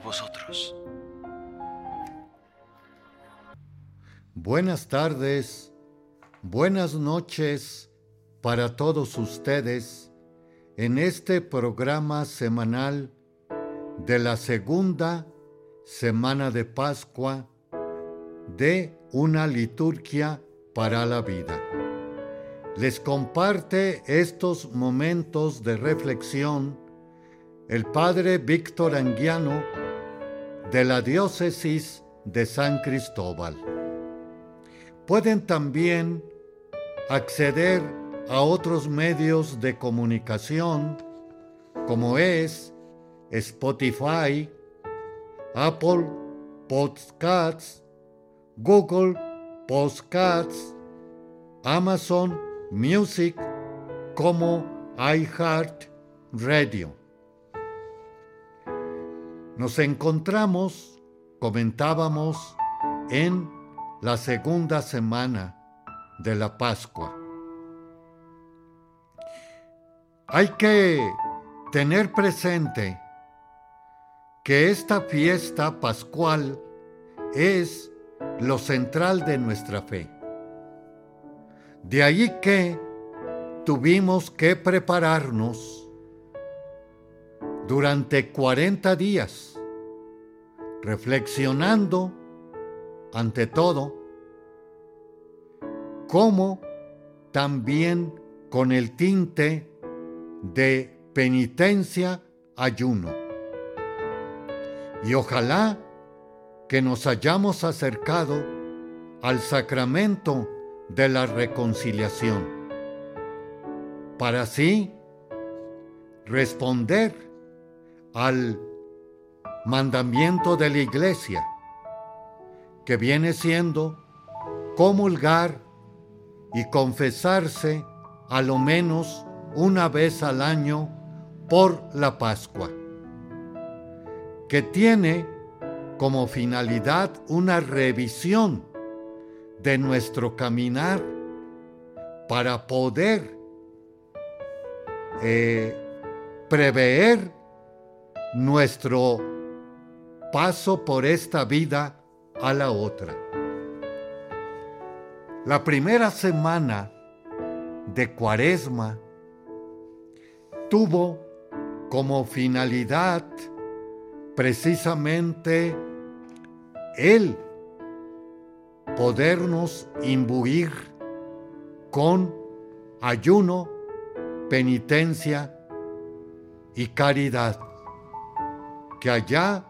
vosotros. Buenas tardes, buenas noches para todos ustedes en este programa semanal de la segunda semana de Pascua de una liturgia para la vida. Les comparte estos momentos de reflexión el padre Víctor Anguiano de la diócesis de San Cristóbal. Pueden también acceder a otros medios de comunicación como es Spotify, Apple Podcasts, Google Podcasts, Amazon Music como iHeart Radio. Nos encontramos, comentábamos, en la segunda semana de la Pascua. Hay que tener presente que esta fiesta pascual es lo central de nuestra fe. De ahí que tuvimos que prepararnos durante 40 días, reflexionando ante todo, como también con el tinte de penitencia, ayuno. Y ojalá que nos hayamos acercado al sacramento de la reconciliación, para así responder al mandamiento de la iglesia, que viene siendo comulgar y confesarse a lo menos una vez al año por la Pascua, que tiene como finalidad una revisión de nuestro caminar para poder eh, prever nuestro paso por esta vida a la otra. La primera semana de Cuaresma tuvo como finalidad precisamente el podernos imbuir con ayuno, penitencia y caridad que allá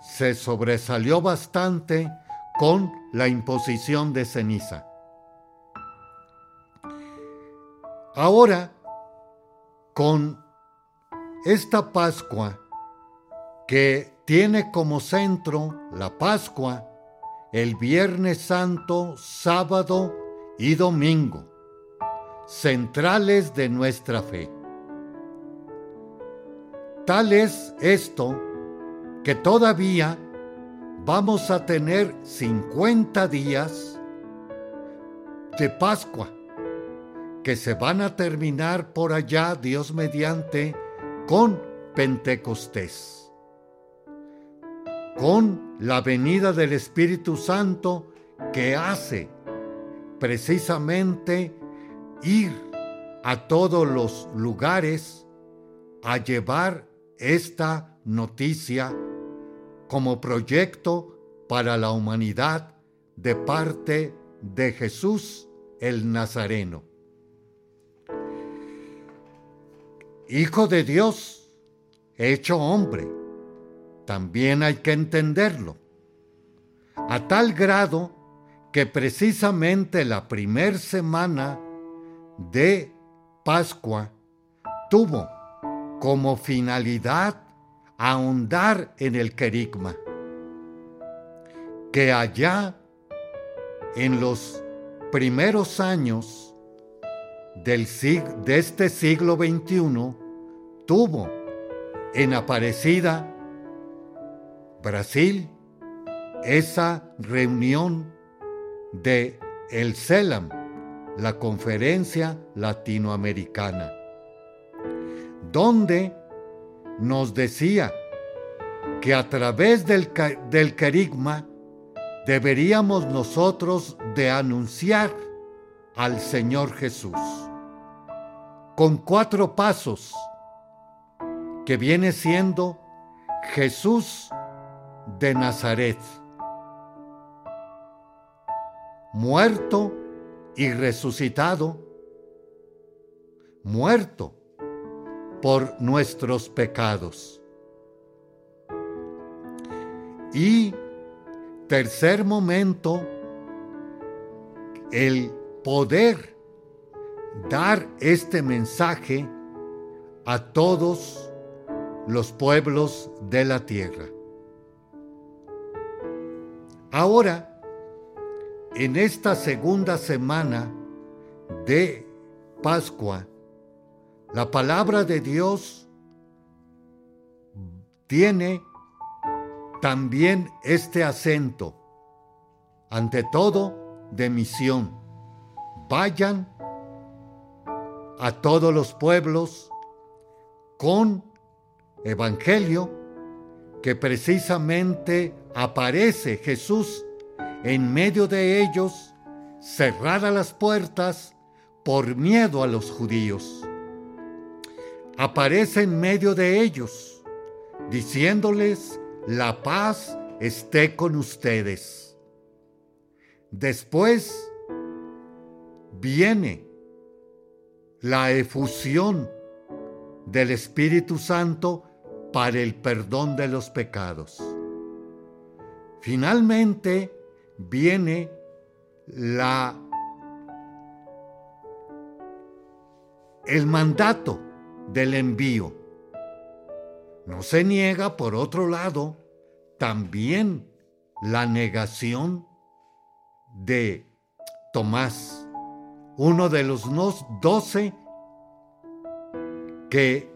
se sobresalió bastante con la imposición de ceniza. Ahora, con esta Pascua que tiene como centro la Pascua, el Viernes Santo, sábado y domingo, centrales de nuestra fe. Tal es esto que todavía vamos a tener 50 días de Pascua, que se van a terminar por allá, Dios mediante, con Pentecostés, con la venida del Espíritu Santo que hace precisamente ir a todos los lugares a llevar esta noticia como proyecto para la humanidad de parte de Jesús el Nazareno. Hijo de Dios, hecho hombre, también hay que entenderlo, a tal grado que precisamente la primer semana de Pascua tuvo como finalidad ahondar en el querigma. Que allá, en los primeros años del de este siglo XXI, tuvo en Aparecida, Brasil, esa reunión de el CELAM, la Conferencia Latinoamericana, donde nos decía que a través del, del querigma deberíamos nosotros de anunciar al Señor Jesús con cuatro pasos que viene siendo Jesús de Nazaret, muerto y resucitado, muerto por nuestros pecados. Y tercer momento, el poder dar este mensaje a todos los pueblos de la tierra. Ahora, en esta segunda semana de Pascua, la palabra de Dios tiene también este acento, ante todo, de misión. Vayan a todos los pueblos con evangelio que precisamente aparece Jesús en medio de ellos, cerradas las puertas por miedo a los judíos. Aparece en medio de ellos, diciéndoles, la paz esté con ustedes. Después viene la efusión del Espíritu Santo para el perdón de los pecados. Finalmente viene la el mandato del envío. No se niega, por otro lado, también la negación de Tomás, uno de los doce que,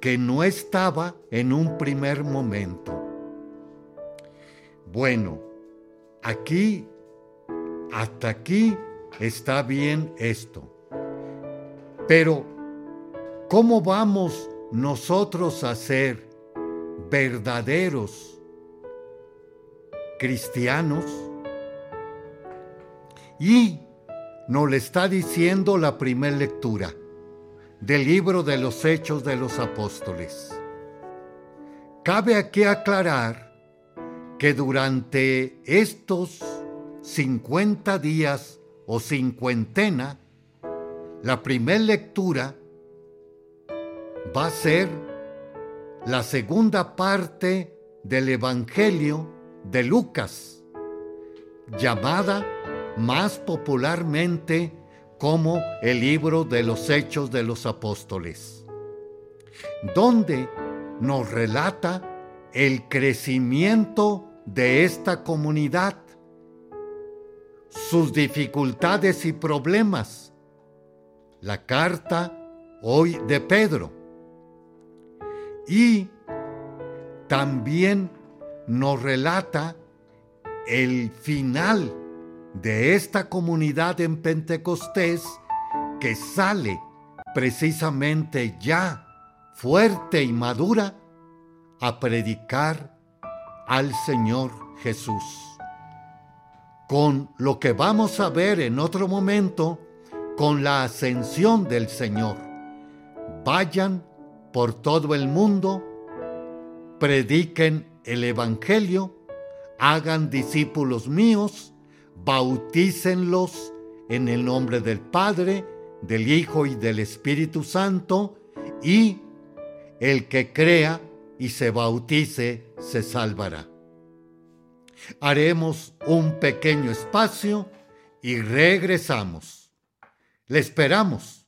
que no estaba en un primer momento. Bueno, aquí, hasta aquí está bien esto. Pero, ¿cómo vamos nosotros a ser verdaderos cristianos? Y nos le está diciendo la primera lectura del libro de los Hechos de los Apóstoles. Cabe aquí aclarar que durante estos 50 días o cincuentena, la primera lectura va a ser la segunda parte del Evangelio de Lucas, llamada más popularmente como el libro de los Hechos de los Apóstoles, donde nos relata el crecimiento de esta comunidad, sus dificultades y problemas. La carta hoy de Pedro. Y también nos relata el final de esta comunidad en Pentecostés que sale precisamente ya fuerte y madura a predicar al Señor Jesús. Con lo que vamos a ver en otro momento, con la ascensión del Señor. Vayan por todo el mundo, prediquen el Evangelio, hagan discípulos míos, bautícenlos en el nombre del Padre, del Hijo y del Espíritu Santo, y el que crea y se bautice se salvará. Haremos un pequeño espacio y regresamos. Le esperamos.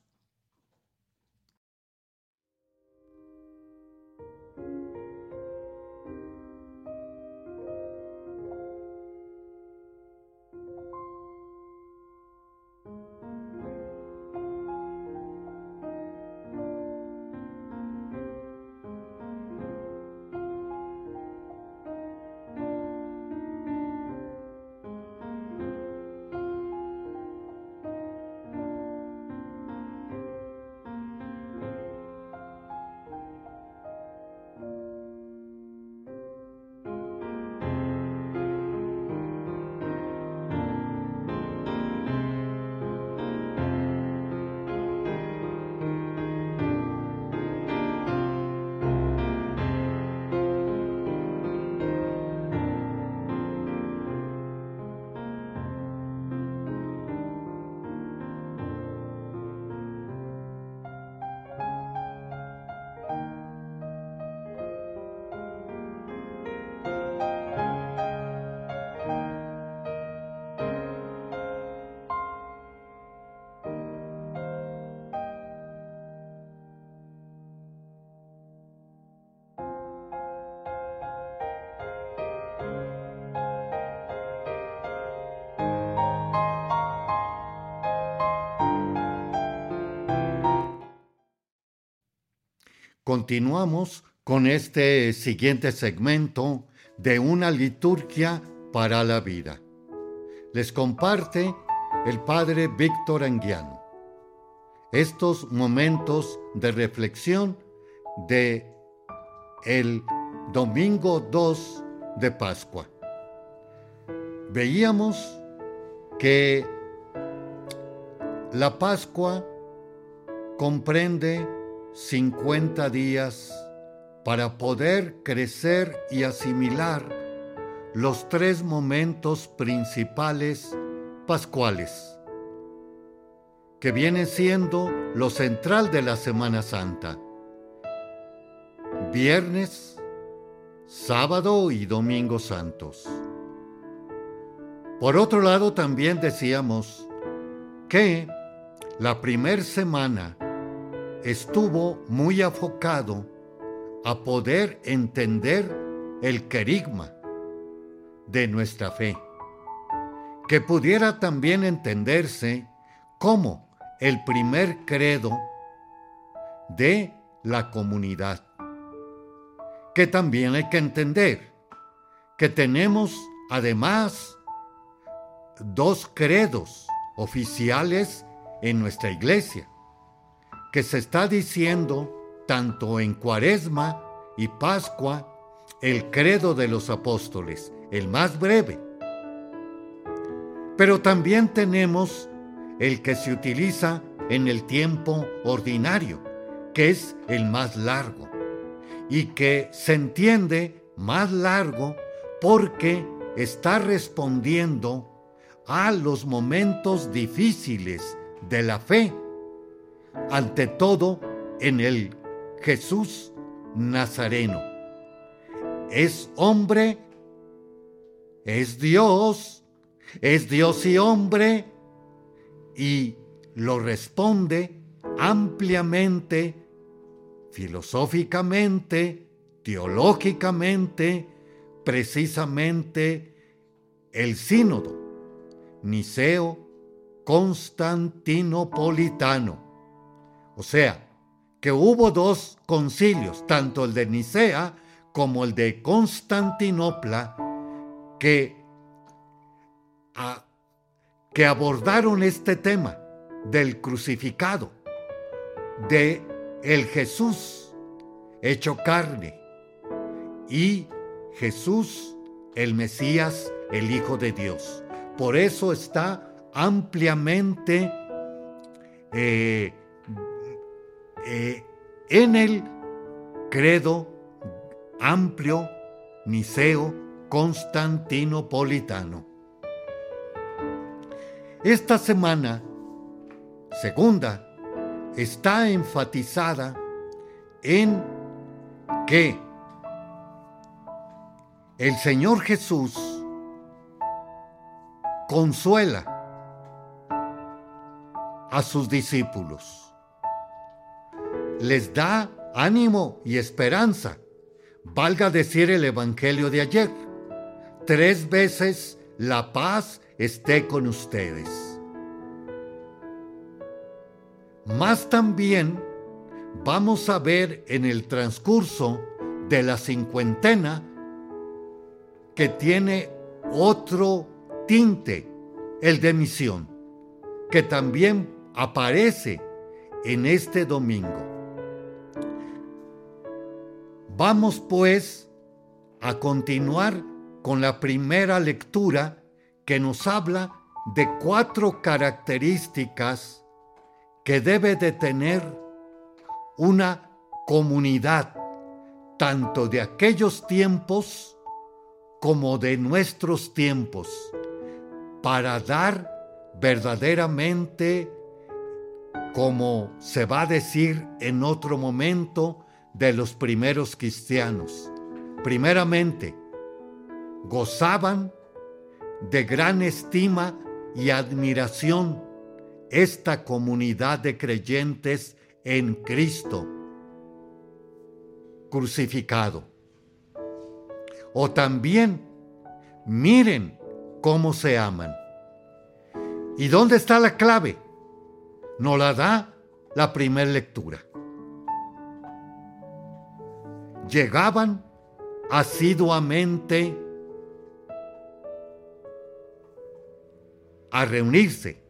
Continuamos con este siguiente segmento de una liturgia para la vida. Les comparte el padre Víctor Anguiano estos momentos de reflexión de el domingo 2 de Pascua. Veíamos que la Pascua comprende 50 días para poder crecer y asimilar los tres momentos principales pascuales, que viene siendo lo central de la Semana Santa. Viernes, sábado y domingo santos. Por otro lado, también decíamos que la primer semana estuvo muy afocado a poder entender el querigma de nuestra fe, que pudiera también entenderse como el primer credo de la comunidad, que también hay que entender que tenemos además dos credos oficiales en nuestra iglesia que se está diciendo tanto en Cuaresma y Pascua el credo de los apóstoles, el más breve. Pero también tenemos el que se utiliza en el tiempo ordinario, que es el más largo, y que se entiende más largo porque está respondiendo a los momentos difíciles de la fe ante todo en el Jesús Nazareno. Es hombre, es Dios, es Dios y hombre, y lo responde ampliamente, filosóficamente, teológicamente, precisamente el sínodo Niceo Constantinopolitano o sea, que hubo dos concilios, tanto el de Nicea como el de Constantinopla, que, que abordaron este tema del crucificado, de el Jesús hecho carne y Jesús el Mesías, el Hijo de Dios. Por eso está ampliamente eh, eh, en el credo amplio niceo constantinopolitano. Esta semana, segunda, está enfatizada en que el Señor Jesús consuela a sus discípulos les da ánimo y esperanza. Valga decir el Evangelio de ayer. Tres veces la paz esté con ustedes. Más también vamos a ver en el transcurso de la cincuentena que tiene otro tinte, el de misión, que también aparece en este domingo. Vamos pues a continuar con la primera lectura que nos habla de cuatro características que debe de tener una comunidad, tanto de aquellos tiempos como de nuestros tiempos, para dar verdaderamente, como se va a decir en otro momento, de los primeros cristianos. Primeramente, gozaban de gran estima y admiración esta comunidad de creyentes en Cristo crucificado. O también, miren cómo se aman. ¿Y dónde está la clave? Nos la da la primera lectura. Llegaban asiduamente a reunirse.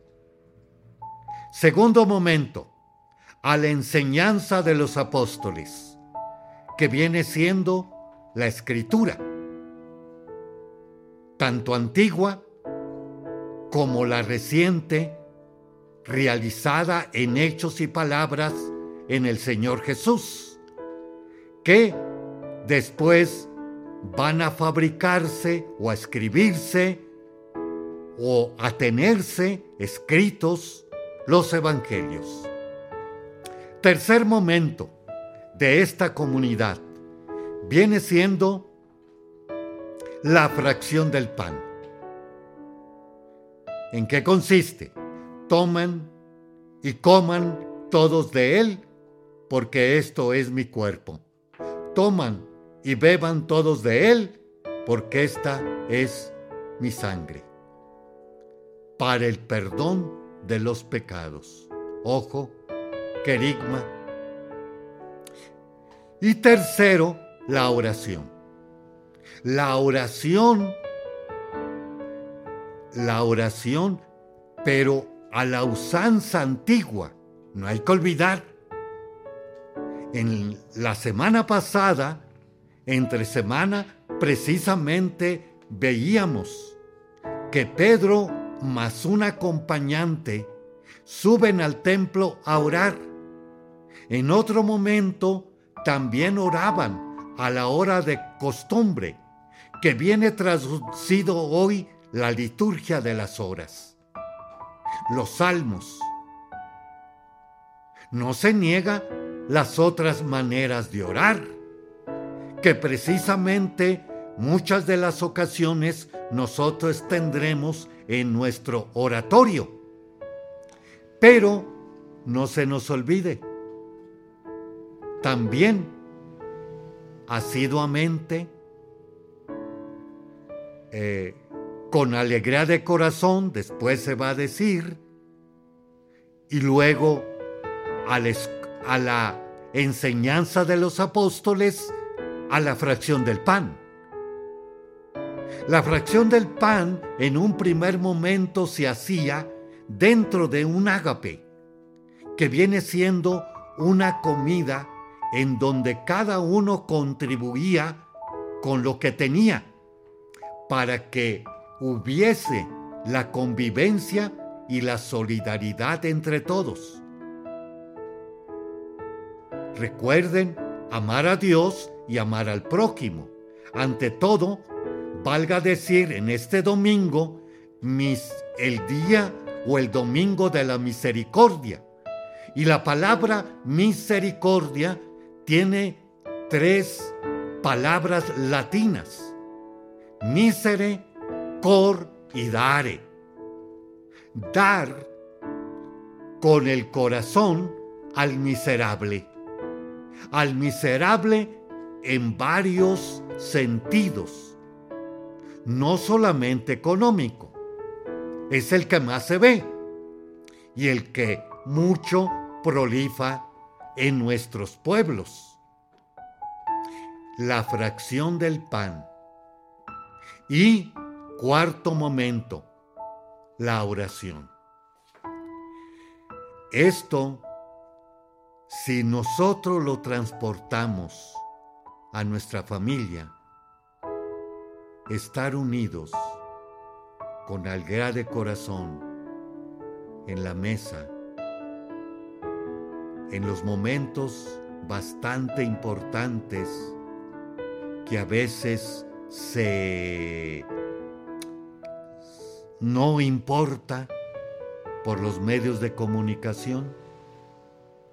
Segundo momento, a la enseñanza de los apóstoles, que viene siendo la escritura, tanto antigua como la reciente, realizada en hechos y palabras en el Señor Jesús, que después van a fabricarse o a escribirse o a tenerse escritos los evangelios. Tercer momento de esta comunidad viene siendo la fracción del pan. ¿En qué consiste? Toman y coman todos de él, porque esto es mi cuerpo. Toman y beban todos de él, porque esta es mi sangre. Para el perdón de los pecados. Ojo, querigma. Y tercero, la oración. La oración, la oración, pero a la usanza antigua. No hay que olvidar. En la semana pasada, entre semana, precisamente veíamos que Pedro más un acompañante suben al templo a orar. En otro momento también oraban a la hora de costumbre, que viene traducido hoy la liturgia de las horas. Los salmos. No se niega las otras maneras de orar, que precisamente muchas de las ocasiones nosotros tendremos en nuestro oratorio. Pero no se nos olvide, también asiduamente, eh, con alegría de corazón, después se va a decir, y luego a a la enseñanza de los apóstoles, a la fracción del pan. La fracción del pan en un primer momento se hacía dentro de un ágape, que viene siendo una comida en donde cada uno contribuía con lo que tenía para que hubiese la convivencia y la solidaridad entre todos. Recuerden amar a Dios y amar al prójimo. Ante todo, valga decir en este domingo, mis, el día o el domingo de la misericordia. Y la palabra misericordia tiene tres palabras latinas. Misere, cor y dare. Dar con el corazón al miserable. Al miserable en varios sentidos no solamente económico, es el que más se ve y el que mucho prolifa en nuestros pueblos. La fracción del pan. Y cuarto momento, la oración. Esto, si nosotros lo transportamos a nuestra familia, estar unidos con alegría de corazón en la mesa, en los momentos bastante importantes que a veces se no importa por los medios de comunicación,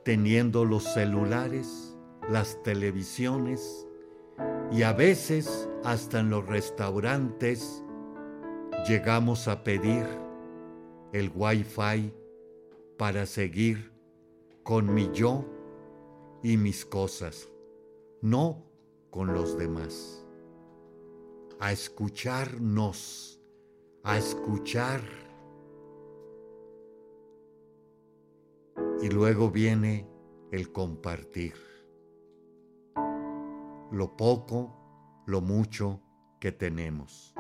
teniendo los celulares, las televisiones, y a veces hasta en los restaurantes llegamos a pedir el wifi para seguir con mi yo y mis cosas, no con los demás. A escucharnos, a escuchar. Y luego viene el compartir lo poco, lo mucho que tenemos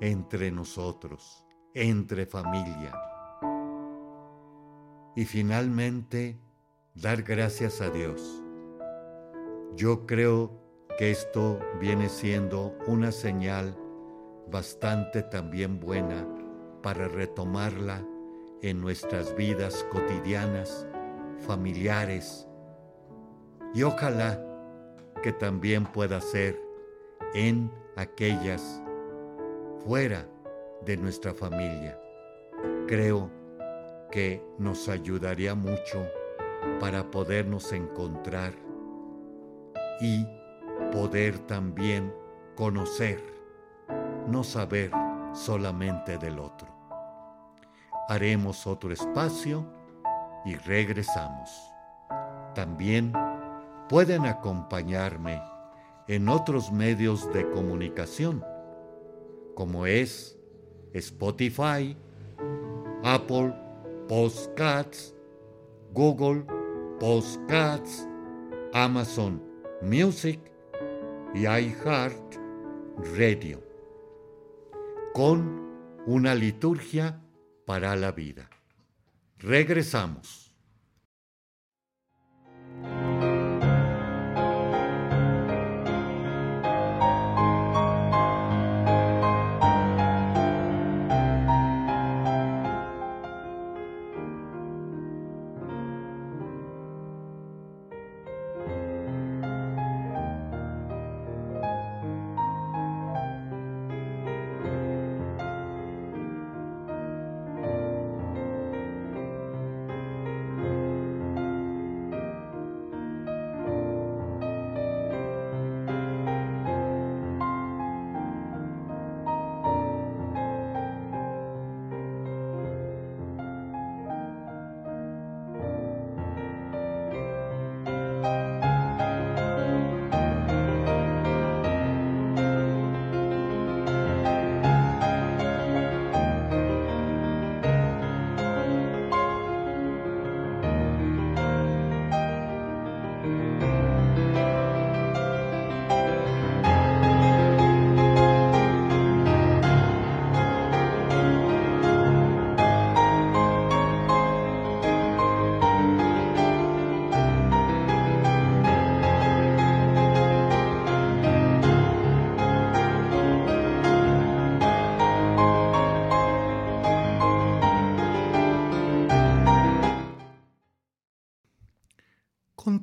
entre nosotros, entre familia. Y finalmente, dar gracias a Dios. Yo creo que esto viene siendo una señal bastante también buena para retomarla en nuestras vidas cotidianas, familiares, y ojalá que también pueda ser en aquellas fuera de nuestra familia. Creo que nos ayudaría mucho para podernos encontrar y poder también conocer, no saber solamente del otro. Haremos otro espacio y regresamos. También pueden acompañarme en otros medios de comunicación, como es Spotify, Apple Postcats, Google Postcats, Amazon Music y iHeart Radio, con una liturgia para la vida. Regresamos.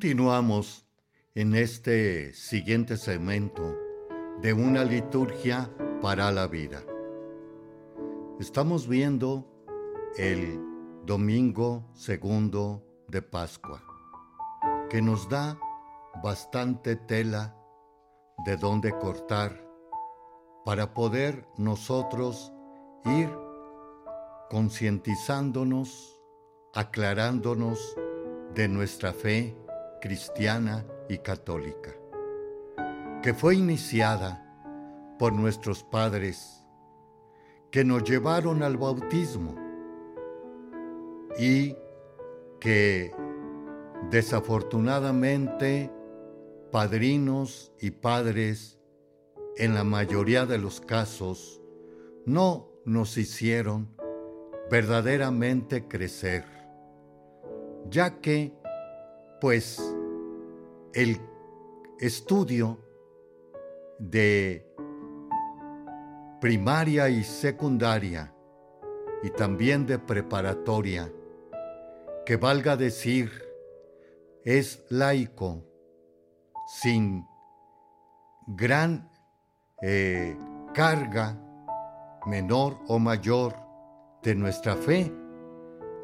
Continuamos en este siguiente segmento de una liturgia para la vida. Estamos viendo el domingo segundo de Pascua, que nos da bastante tela de donde cortar para poder nosotros ir concientizándonos, aclarándonos de nuestra fe cristiana y católica, que fue iniciada por nuestros padres, que nos llevaron al bautismo y que desafortunadamente padrinos y padres en la mayoría de los casos no nos hicieron verdaderamente crecer, ya que pues el estudio de primaria y secundaria y también de preparatoria, que valga decir, es laico, sin gran eh, carga menor o mayor de nuestra fe,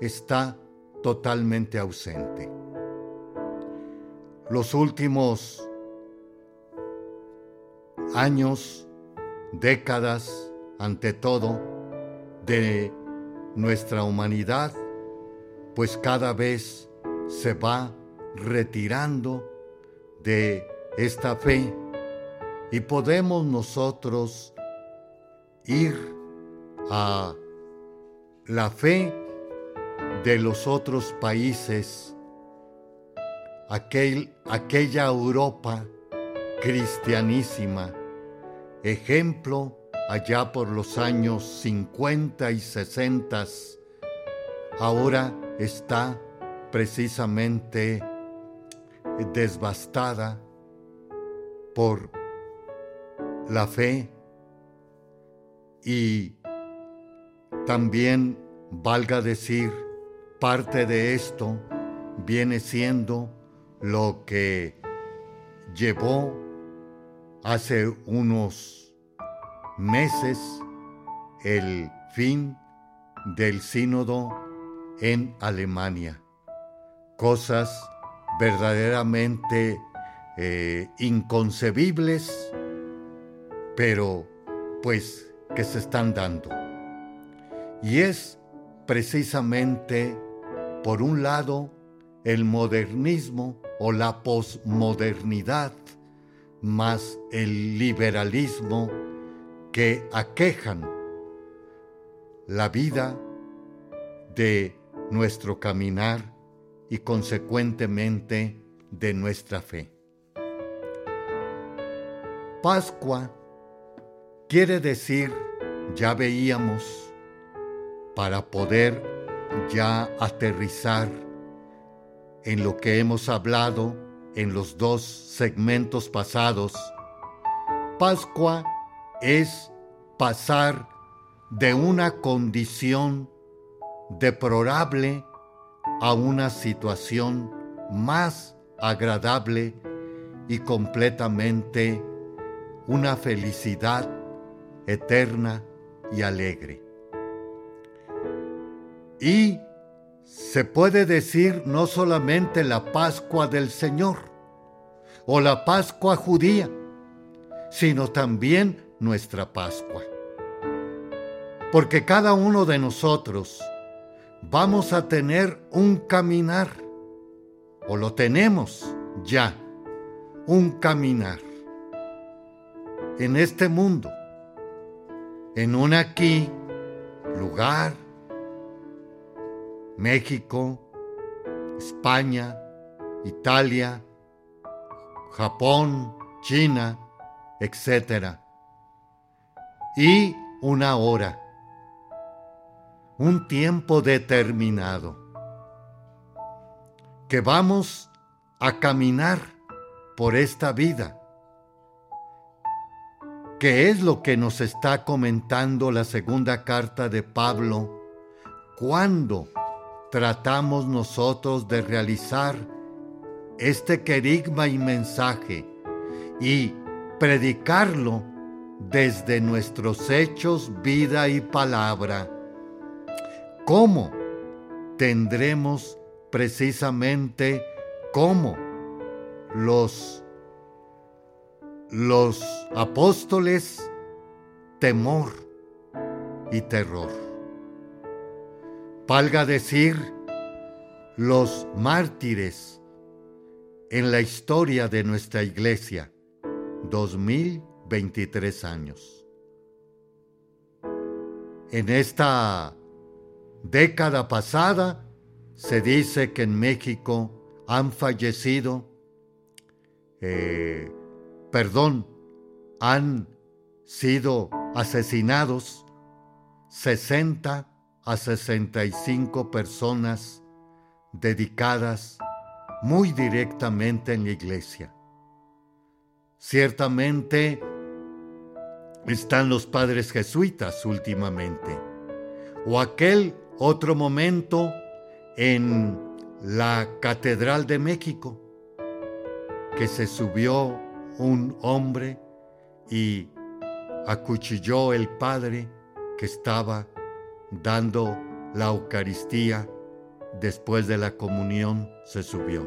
está totalmente ausente los últimos años, décadas, ante todo, de nuestra humanidad, pues cada vez se va retirando de esta fe y podemos nosotros ir a la fe de los otros países aquel, aquella Europa cristianísima, ejemplo allá por los años 50 y 60, ahora está precisamente devastada por la fe y también, valga decir, parte de esto viene siendo lo que llevó hace unos meses el fin del sínodo en Alemania. Cosas verdaderamente eh, inconcebibles, pero pues que se están dando. Y es precisamente, por un lado, el modernismo o la posmodernidad, más el liberalismo que aquejan la vida de nuestro caminar y consecuentemente de nuestra fe. Pascua quiere decir, ya veíamos, para poder ya aterrizar en lo que hemos hablado en los dos segmentos pasados, Pascua es pasar de una condición deplorable a una situación más agradable y completamente una felicidad eterna y alegre. Y se puede decir no solamente la Pascua del Señor o la Pascua judía, sino también nuestra Pascua. Porque cada uno de nosotros vamos a tener un caminar, o lo tenemos ya, un caminar en este mundo, en un aquí lugar, México, España, Italia, Japón, China, etc. Y una hora. Un tiempo determinado, que vamos a caminar por esta vida, que es lo que nos está comentando la segunda carta de Pablo, cuando tratamos nosotros de realizar este querigma y mensaje y predicarlo desde nuestros hechos, vida y palabra ¿Cómo? Tendremos precisamente cómo los, los apóstoles temor y terror. Valga decir, los mártires en la historia de nuestra iglesia, 2023 años. En esta década pasada se dice que en México han fallecido, eh, perdón, han sido asesinados 60 a 65 personas dedicadas muy directamente en la iglesia. Ciertamente están los padres jesuitas últimamente, o aquel otro momento en la Catedral de México, que se subió un hombre y acuchilló el padre que estaba dando la Eucaristía después de la comunión se subió.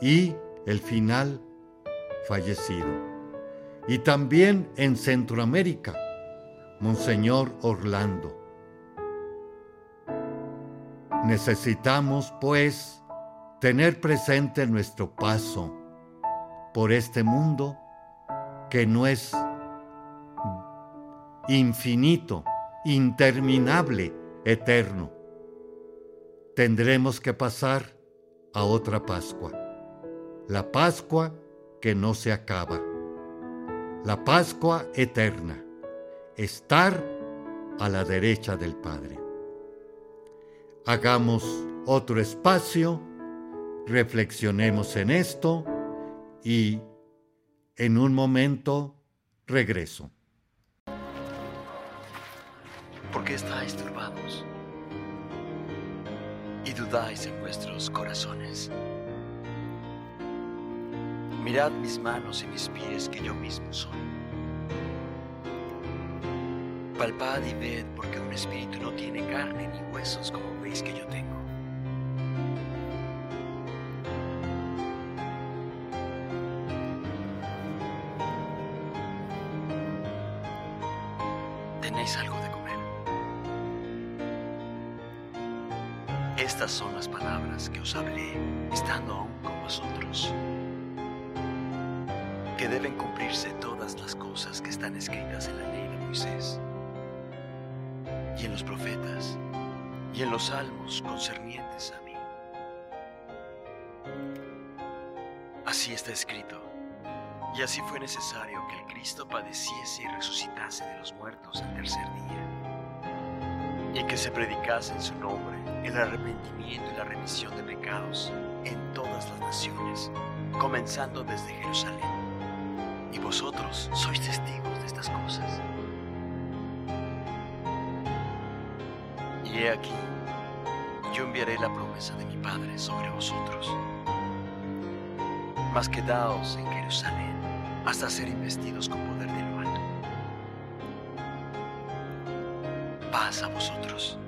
Y el final fallecido. Y también en Centroamérica, Monseñor Orlando. Necesitamos, pues, tener presente nuestro paso por este mundo que no es infinito, interminable, eterno. Tendremos que pasar a otra Pascua, la Pascua que no se acaba, la Pascua eterna, estar a la derecha del Padre. Hagamos otro espacio, reflexionemos en esto y en un momento regreso. ¿Por qué estáis turbados? Y dudáis en vuestros corazones. Mirad mis manos y mis pies que yo mismo soy. Palpad y ved porque un espíritu no tiene carne ni huesos como veis que yo tengo. Son las palabras que os hablé estando aún con vosotros que deben cumplirse todas las cosas que están escritas en la ley de Moisés y en los profetas y en los salmos concernientes a mí. Así está escrito, y así fue necesario que el Cristo padeciese y resucitase de los muertos al tercer día, y que se predicase en su nombre el arrepentimiento y la remisión de pecados en todas las naciones, comenzando desde Jerusalén y vosotros sois testigos de estas cosas. Y he aquí, yo enviaré la promesa de mi Padre sobre vosotros. Mas quedaos en Jerusalén hasta ser investidos con poder de lo alto. Paz a vosotros.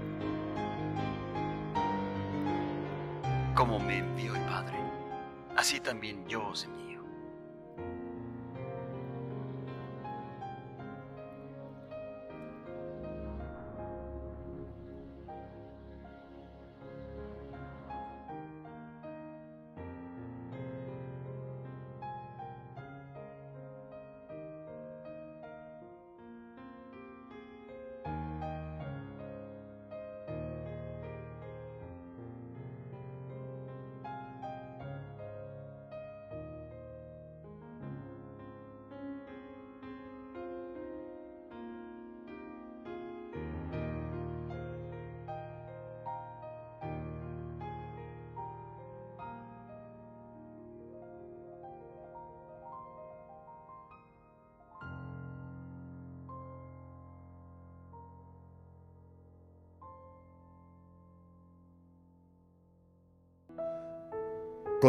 Como me envió el Padre, así también yo os envío.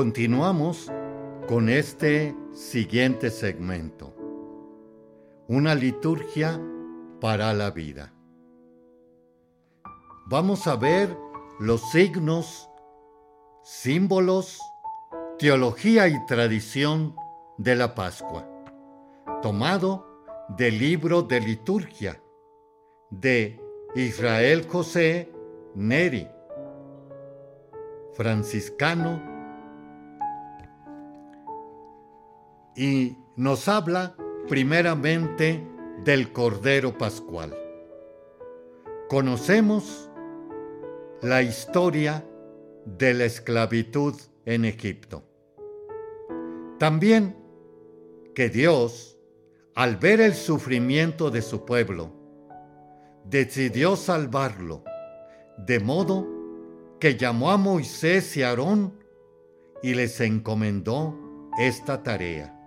Continuamos con este siguiente segmento. Una liturgia para la vida. Vamos a ver los signos, símbolos, teología y tradición de la Pascua, tomado del libro de liturgia de Israel José Neri, franciscano y nos habla primeramente del Cordero Pascual. Conocemos la historia de la esclavitud en Egipto. También que Dios, al ver el sufrimiento de su pueblo, decidió salvarlo, de modo que llamó a Moisés y Aarón y les encomendó esta tarea.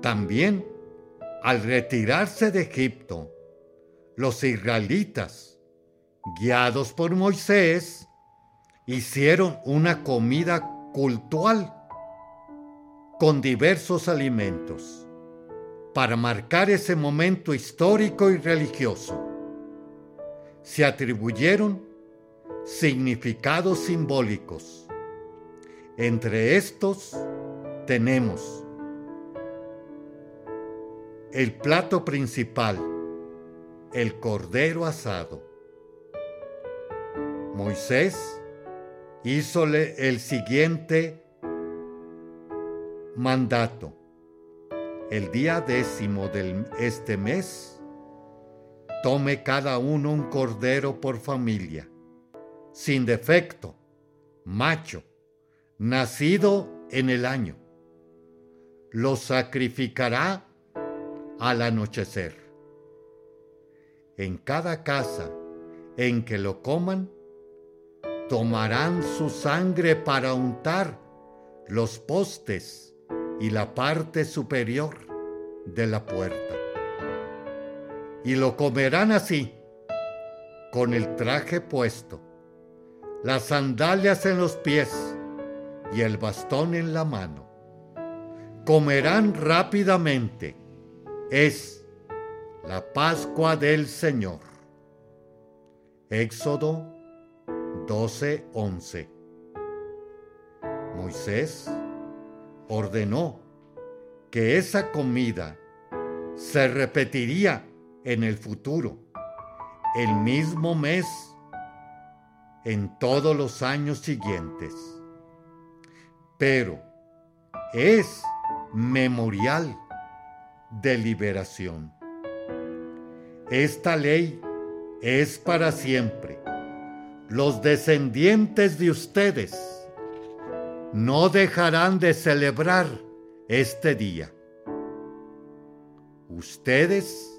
También, al retirarse de Egipto, los israelitas, guiados por Moisés, hicieron una comida cultual con diversos alimentos para marcar ese momento histórico y religioso. Se atribuyeron significados simbólicos. Entre estos tenemos el plato principal, el cordero asado. Moisés hízole el siguiente mandato. El día décimo de este mes, tome cada uno un cordero por familia, sin defecto, macho, nacido en el año, lo sacrificará al anochecer. En cada casa en que lo coman, tomarán su sangre para untar los postes y la parte superior de la puerta. Y lo comerán así, con el traje puesto, las sandalias en los pies y el bastón en la mano. Comerán rápidamente. Es la Pascua del Señor. Éxodo 12:11 Moisés ordenó que esa comida se repetiría en el futuro, el mismo mes, en todos los años siguientes. Pero es memorial de liberación. Esta ley es para siempre. Los descendientes de ustedes no dejarán de celebrar este día. Ustedes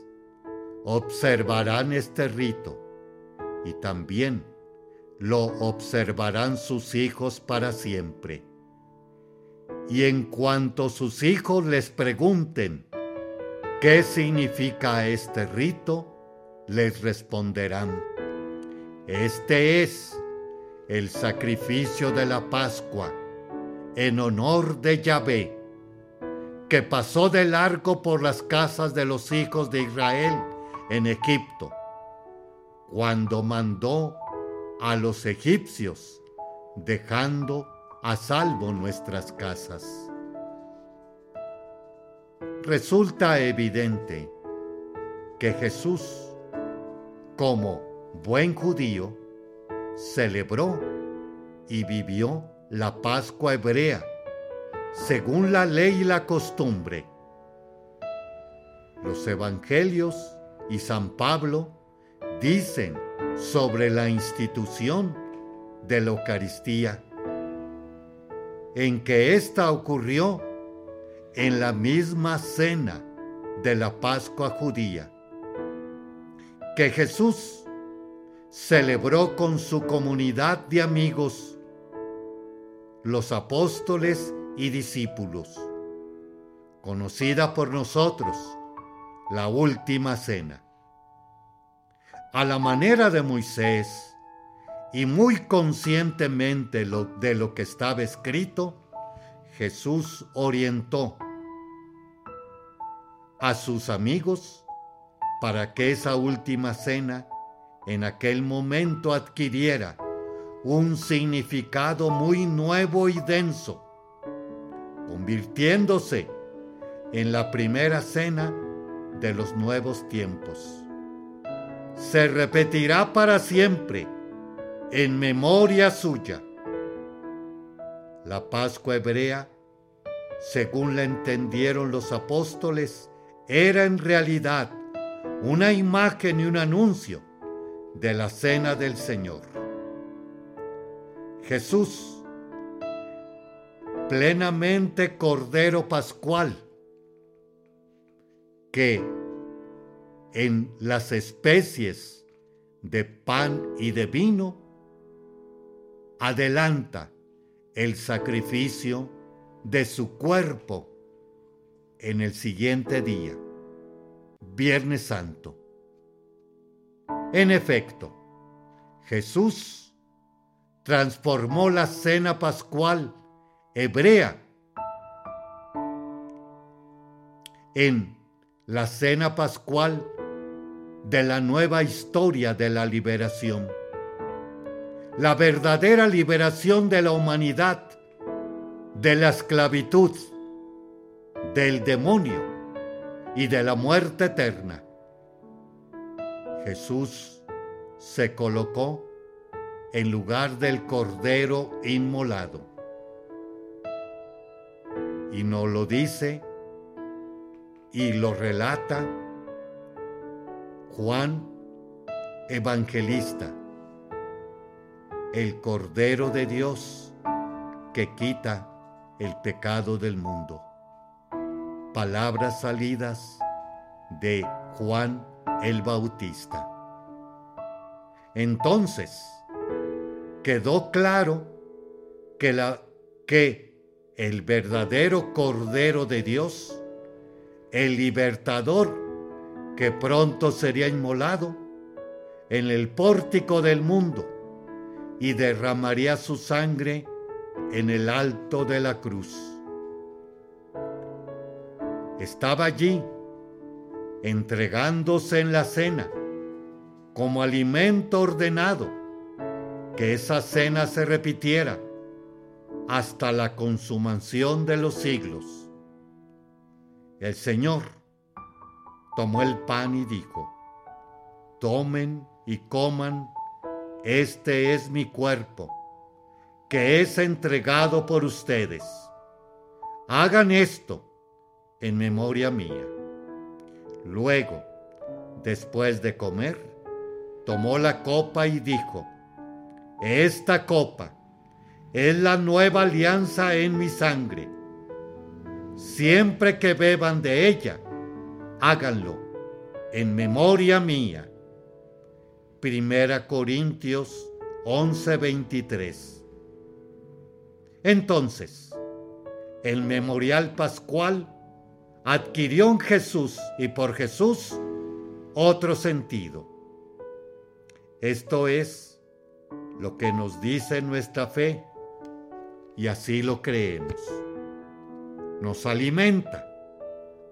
observarán este rito y también lo observarán sus hijos para siempre. Y en cuanto sus hijos les pregunten qué significa este rito, les responderán, este es el sacrificio de la Pascua en honor de Yahvé, que pasó del arco por las casas de los hijos de Israel en Egipto, cuando mandó a los egipcios, dejando a salvo nuestras casas. Resulta evidente que Jesús, como buen judío, celebró y vivió la Pascua hebrea, según la ley y la costumbre. Los evangelios y San Pablo dicen sobre la institución de la Eucaristía, en que ésta ocurrió en la misma cena de la Pascua judía, que Jesús celebró con su comunidad de amigos los apóstoles y discípulos, conocida por nosotros, la última cena. A la manera de Moisés, y muy conscientemente de lo que estaba escrito, Jesús orientó a sus amigos para que esa última cena en aquel momento adquiriera un significado muy nuevo y denso, convirtiéndose en la primera cena de los nuevos tiempos. Se repetirá para siempre en memoria suya. La Pascua hebrea, según la entendieron los apóstoles, era en realidad una imagen y un anuncio de la cena del Señor. Jesús, plenamente Cordero Pascual, que en las especies de pan y de vino adelanta el sacrificio de su cuerpo en el siguiente día, Viernes Santo. En efecto, Jesús transformó la cena pascual hebrea en la cena pascual de la nueva historia de la liberación. La verdadera liberación de la humanidad de la esclavitud, del demonio y de la muerte eterna. Jesús se colocó en lugar del cordero inmolado. Y nos lo dice y lo relata Juan Evangelista, el Cordero de Dios que quita el pecado del mundo. palabras salidas de Juan el Bautista. Entonces, quedó claro que, la, que el verdadero Cordero de Dios, el libertador que pronto sería inmolado en el pórtico del mundo y derramaría su sangre en el alto de la cruz. Estaba allí, entregándose en la cena, como alimento ordenado, que esa cena se repitiera hasta la consumación de los siglos. El Señor tomó el pan y dijo, tomen y coman, este es mi cuerpo, que es entregado por ustedes. Hagan esto en memoria mía. Luego, después de comer, tomó la copa y dijo, esta copa es la nueva alianza en mi sangre. Siempre que beban de ella, háganlo en memoria mía. Primera Corintios 11:23. Entonces, el memorial pascual adquirió en Jesús y por Jesús otro sentido. Esto es lo que nos dice nuestra fe y así lo creemos. Nos alimenta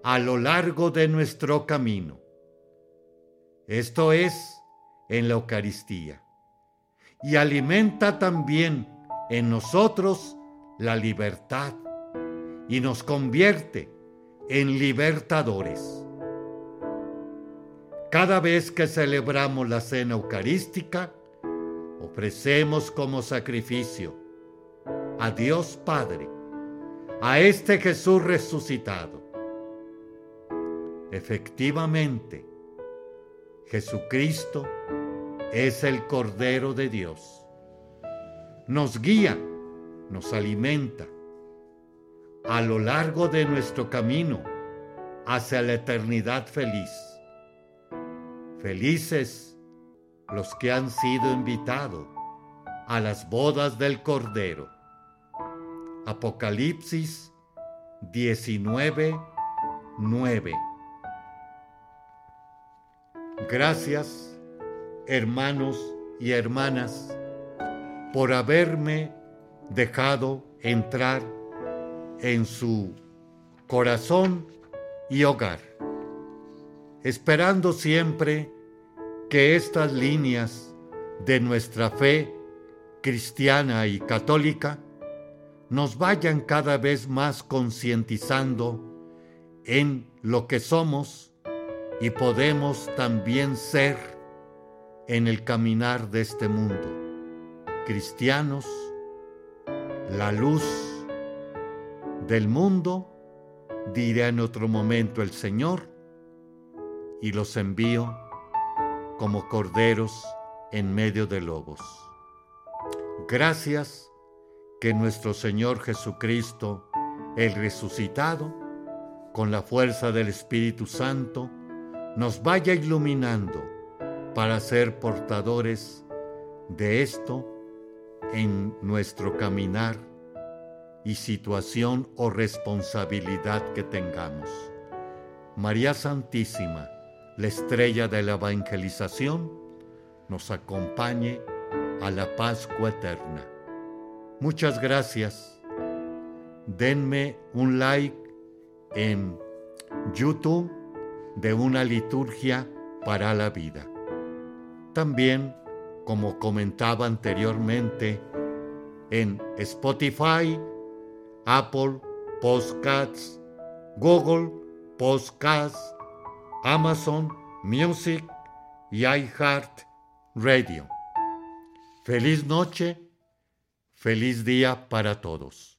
a lo largo de nuestro camino. Esto es en la Eucaristía. Y alimenta también en nosotros la libertad y nos convierte en libertadores. Cada vez que celebramos la cena eucarística, ofrecemos como sacrificio a Dios Padre, a este Jesús resucitado. Efectivamente, Jesucristo es el Cordero de Dios. Nos guía, nos alimenta a lo largo de nuestro camino hacia la eternidad feliz. Felices los que han sido invitados a las bodas del Cordero. Apocalipsis 19, 9. Gracias, hermanos y hermanas, por haberme dejado entrar en su corazón y hogar, esperando siempre que estas líneas de nuestra fe cristiana y católica nos vayan cada vez más concientizando en lo que somos y podemos también ser en el caminar de este mundo. Cristianos, la luz del mundo, dirá en otro momento el Señor, y los envío como corderos en medio de lobos. Gracias que nuestro Señor Jesucristo, el resucitado, con la fuerza del Espíritu Santo, nos vaya iluminando para ser portadores de esto en nuestro caminar y situación o responsabilidad que tengamos. María Santísima, la estrella de la evangelización, nos acompañe a la Pascua eterna. Muchas gracias. Denme un like en YouTube de una liturgia para la vida. También, como comentaba anteriormente, en Spotify, Apple Podcasts, Google Podcasts, Amazon Music y iHeart Radio. Feliz noche Feliz día para todos.